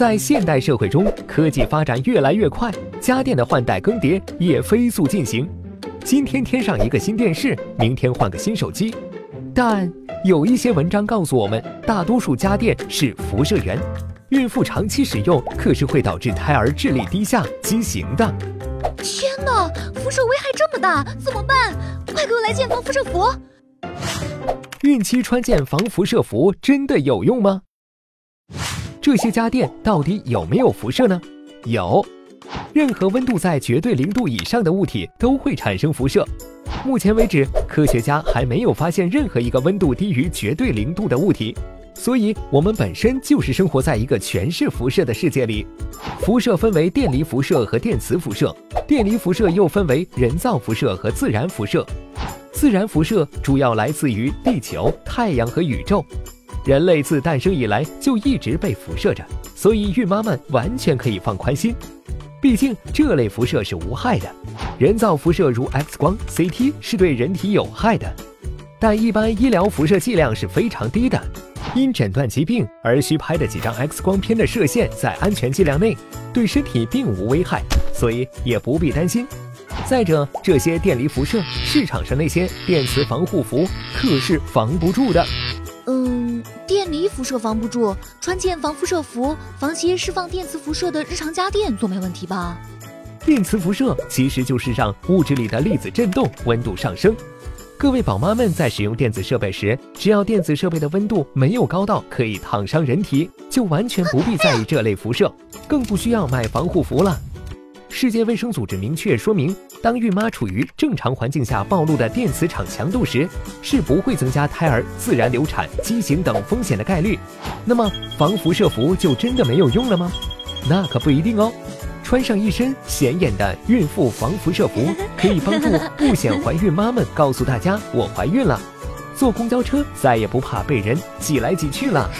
在现代社会中，科技发展越来越快，家电的换代更迭也飞速进行。今天添上一个新电视，明天换个新手机。但有一些文章告诉我们，大多数家电是辐射源，孕妇长期使用可是会导致胎儿智力低下、畸形的。天哪，辐射危害这么大，怎么办？快给我来件防辐射服！孕期穿件防辐射服真的有用吗？这些家电到底有没有辐射呢？有，任何温度在绝对零度以上的物体都会产生辐射。目前为止，科学家还没有发现任何一个温度低于绝对零度的物体。所以，我们本身就是生活在一个全是辐射的世界里。辐射分为电离辐射和电磁辐射，电离辐射又分为人造辐射和自然辐射。自然辐射主要来自于地球、太阳和宇宙。人类自诞生以来就一直被辐射着，所以孕妈们完全可以放宽心。毕竟这类辐射是无害的，人造辐射如 X 光、CT 是对人体有害的，但一般医疗辐射剂量是非常低的。因诊断疾病而需拍的几张 X 光片的射线在安全剂量内，对身体并无危害，所以也不必担心。再者，这些电离辐射，市场上那些电磁防护服可是防不住的。离辐射防不住，穿件防辐射服，防些释放电磁辐射的日常家电总没问题吧？电磁辐射其实就是让物质里的粒子振动，温度上升。各位宝妈们在使用电子设备时，只要电子设备的温度没有高到可以烫伤人体，就完全不必在意这类辐射，更不需要买防护服了。世界卫生组织明确说明，当孕妈处于正常环境下暴露的电磁场强度时，是不会增加胎儿自然流产、畸形等风险的概率。那么，防辐射服就真的没有用了吗？那可不一定哦。穿上一身显眼的孕妇防辐射服，可以帮助不想怀孕妈们告诉大家我怀孕了。坐公交车再也不怕被人挤来挤去了。